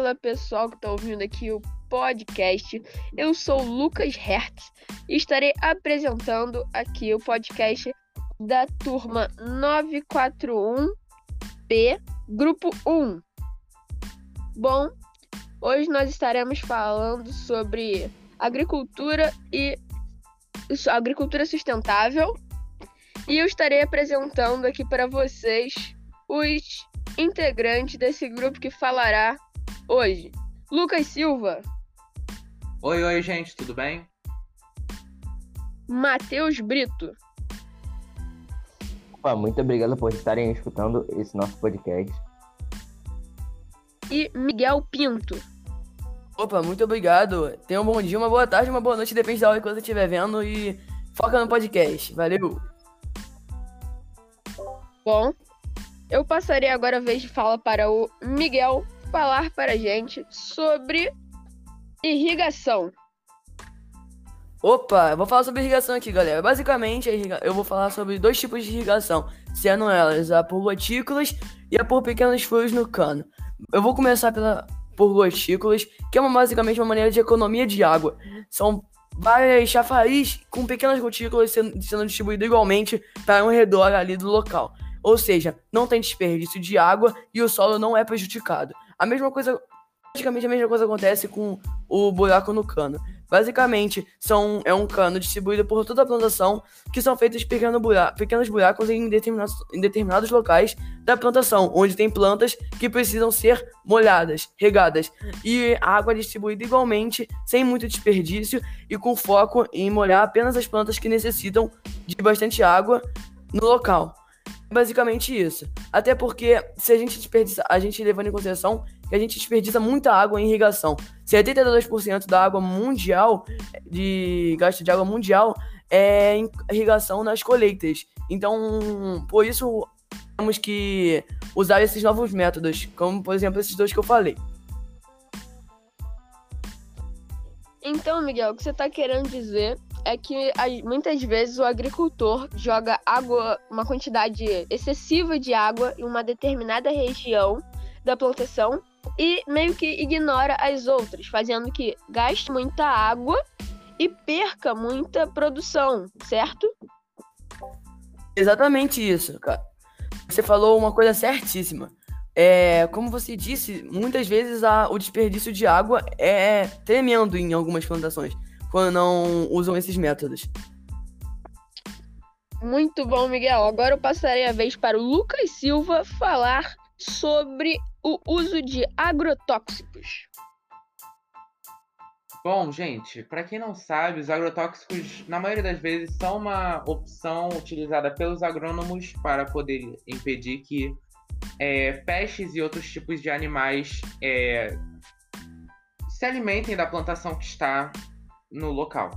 Fala pessoal que está ouvindo aqui o podcast. Eu sou Lucas Hertz e estarei apresentando aqui o podcast da turma 941B, grupo 1. Bom, hoje nós estaremos falando sobre agricultura e agricultura sustentável e eu estarei apresentando aqui para vocês os integrantes desse grupo que falará hoje. Lucas Silva. Oi, oi, gente, tudo bem? Matheus Brito. Opa, muito obrigado por estarem escutando esse nosso podcast. E Miguel Pinto. Opa, muito obrigado. Tenha um bom dia, uma boa tarde, uma boa noite, depende da hora que você estiver vendo e foca no podcast. Valeu! Bom, eu passarei agora a vez de fala para o Miguel falar para a gente sobre irrigação. Opa, eu vou falar sobre irrigação aqui, galera. Basicamente, eu vou falar sobre dois tipos de irrigação, sendo elas a por gotículas e a por pequenos furos no cano. Eu vou começar pela por gotículas, que é uma, basicamente uma maneira de economia de água. São várias chafariz com pequenas gotículas sendo, sendo distribuídas igualmente para um redor ali do local. Ou seja, não tem desperdício de água e o solo não é prejudicado. A mesma coisa, praticamente a mesma coisa acontece com o buraco no cano. Basicamente, são, é um cano distribuído por toda a plantação, que são feitos pequeno pequenos buracos em determinados, em determinados locais da plantação, onde tem plantas que precisam ser molhadas, regadas, e a água é distribuída igualmente, sem muito desperdício e com foco em molhar apenas as plantas que necessitam de bastante água no local basicamente isso. Até porque se a gente desperdiça, a gente levando em consideração que a gente desperdiça muita água em irrigação. 72% da água mundial, de gasto de água mundial, é em irrigação nas colheitas. Então, por isso temos que usar esses novos métodos, como por exemplo esses dois que eu falei. Então, Miguel, o que você está querendo dizer é que muitas vezes o agricultor joga água, uma quantidade excessiva de água em uma determinada região da plantação e meio que ignora as outras, fazendo que gaste muita água e perca muita produção, certo? Exatamente isso, cara. Você falou uma coisa certíssima. É, como você disse, muitas vezes a, o desperdício de água é tremendo em algumas plantações quando não usam esses métodos. Muito bom, Miguel. Agora eu passarei a vez para o Lucas Silva falar sobre o uso de agrotóxicos. Bom, gente, para quem não sabe, os agrotóxicos, na maioria das vezes, são uma opção utilizada pelos agrônomos para poder impedir que é, peixes e outros tipos de animais é, se alimentem da plantação que está no local,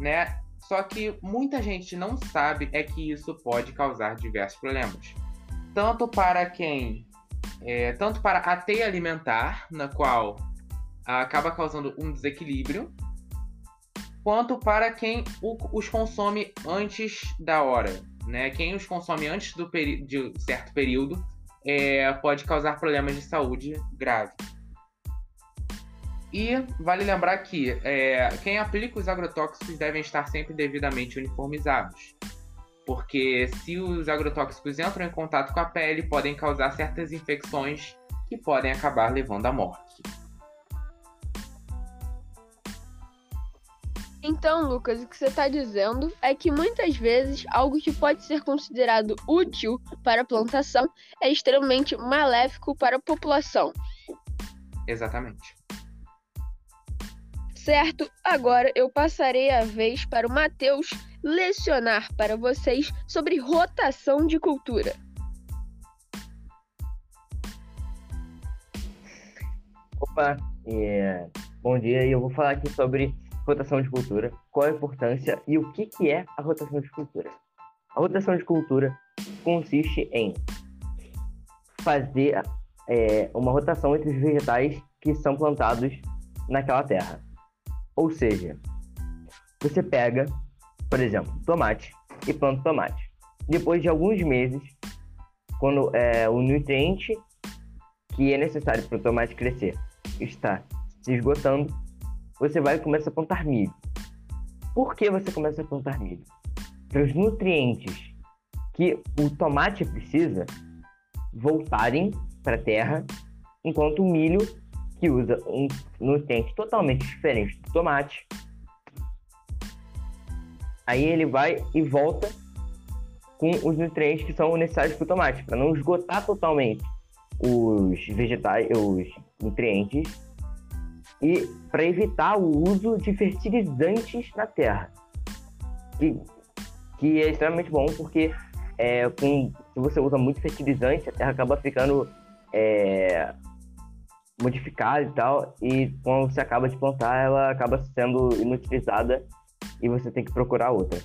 né? Só que muita gente não sabe é que isso pode causar diversos problemas. Tanto para quem. É, tanto para a teia alimentar, na qual acaba causando um desequilíbrio, quanto para quem os consome antes da hora. Né? Quem os consome antes do de certo período é, pode causar problemas de saúde grave. E vale lembrar que é, quem aplica os agrotóxicos devem estar sempre devidamente uniformizados. Porque se os agrotóxicos entram em contato com a pele, podem causar certas infecções que podem acabar levando à morte. Então, Lucas, o que você está dizendo é que muitas vezes algo que pode ser considerado útil para a plantação é extremamente maléfico para a população. Exatamente certo? Agora eu passarei a vez para o Matheus lecionar para vocês sobre rotação de cultura. Opa, é, bom dia eu vou falar aqui sobre rotação de cultura, qual a importância e o que, que é a rotação de cultura. A rotação de cultura consiste em fazer é, uma rotação entre os vegetais que são plantados naquela terra. Ou seja, você pega, por exemplo, tomate e planta tomate. Depois de alguns meses, quando é, o nutriente que é necessário para o tomate crescer está se esgotando, você vai começar a plantar milho. Por que você começa a plantar milho? Para os nutrientes que o tomate precisa voltarem para a terra, enquanto o milho, que usa um nutriente totalmente diferente do tomate, aí ele vai e volta com os nutrientes que são necessários para o tomate, para não esgotar totalmente os vegetais, os nutrientes e para evitar o uso de fertilizantes na terra, que, que é extremamente bom porque é, com, se você usa muito fertilizante, a terra acaba ficando é, modificada e tal, e quando você acaba de plantar, ela acaba sendo inutilizada e você tem que procurar outra.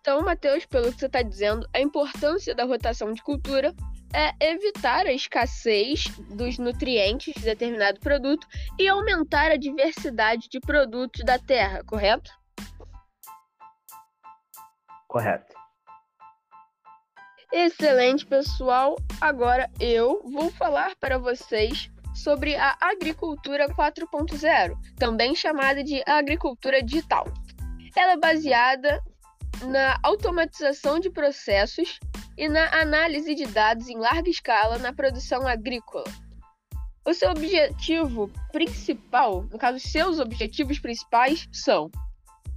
Então, Matheus, pelo que você está dizendo, a importância da rotação de cultura é evitar a escassez dos nutrientes de determinado produto e aumentar a diversidade de produtos da terra, correto? Correto. Excelente, pessoal. Agora eu vou falar para vocês sobre a agricultura 4.0, também chamada de agricultura digital. Ela é baseada na automatização de processos e na análise de dados em larga escala na produção agrícola. O seu objetivo principal, no caso, seus objetivos principais são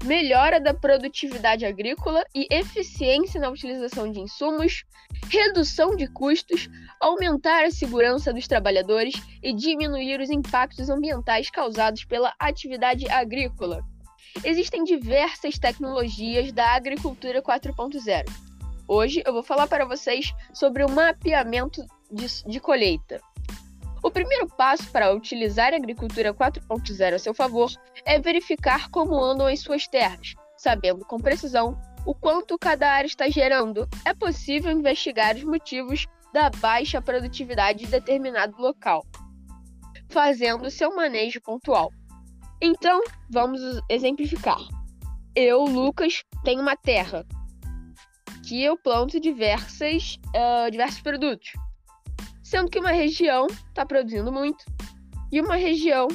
melhora da produtividade agrícola e eficiência na utilização de insumos, redução de custos, aumentar a segurança dos trabalhadores e diminuir os impactos ambientais causados pela atividade agrícola. Existem diversas tecnologias da agricultura 4.0. Hoje eu vou falar para vocês sobre o mapeamento de, de colheita. O primeiro passo para utilizar a agricultura 4.0 a seu favor é verificar como andam as suas terras, sabendo com precisão o quanto cada área está gerando. É possível investigar os motivos da baixa produtividade de determinado local, fazendo seu manejo pontual. Então, vamos exemplificar. Eu, Lucas, tenho uma terra que eu planto diversas, uh, diversos produtos, sendo que uma região está produzindo muito e uma região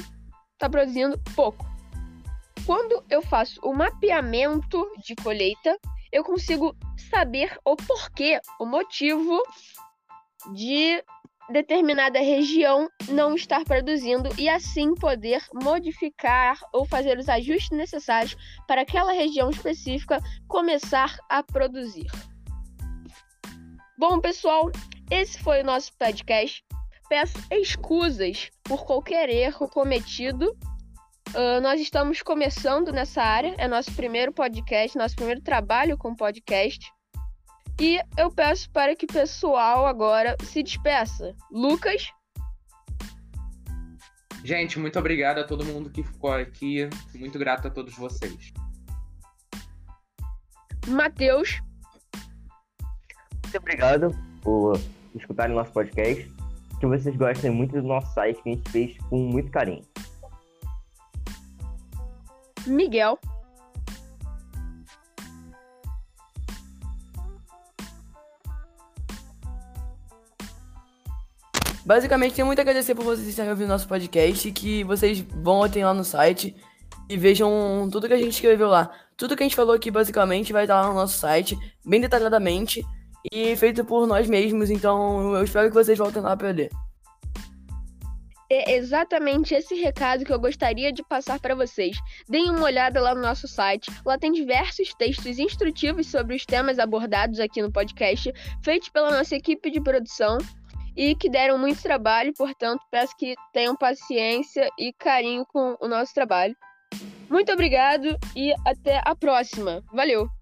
está produzindo pouco. Quando eu faço o mapeamento de colheita, eu consigo saber o porquê, o motivo de determinada região não estar produzindo e assim poder modificar ou fazer os ajustes necessários para aquela região específica começar a produzir. Bom, pessoal, esse foi o nosso podcast. Peço excusas por qualquer erro cometido. Uh, nós estamos começando nessa área, é nosso primeiro podcast, nosso primeiro trabalho com podcast. E eu peço para que o pessoal agora se despeça. Lucas? Gente, muito obrigado a todo mundo que ficou aqui. Muito grato a todos vocês. Matheus? Muito obrigado por escutarem nosso podcast. Que vocês gostem muito do nosso site que a gente fez com muito carinho. Miguel? Basicamente, tenho muito a agradecer por vocês estarem ouvindo nosso podcast. Que vocês voltem lá no site e vejam tudo que a gente escreveu lá. Tudo que a gente falou aqui, basicamente, vai estar lá no nosso site, bem detalhadamente e feito por nós mesmos. Então, eu espero que vocês voltem lá para ler. É exatamente esse recado que eu gostaria de passar para vocês. Deem uma olhada lá no nosso site. Lá tem diversos textos instrutivos sobre os temas abordados aqui no podcast, feitos pela nossa equipe de produção e que deram muito trabalho, portanto, peço que tenham paciência e carinho com o nosso trabalho. Muito obrigado e até a próxima. Valeu!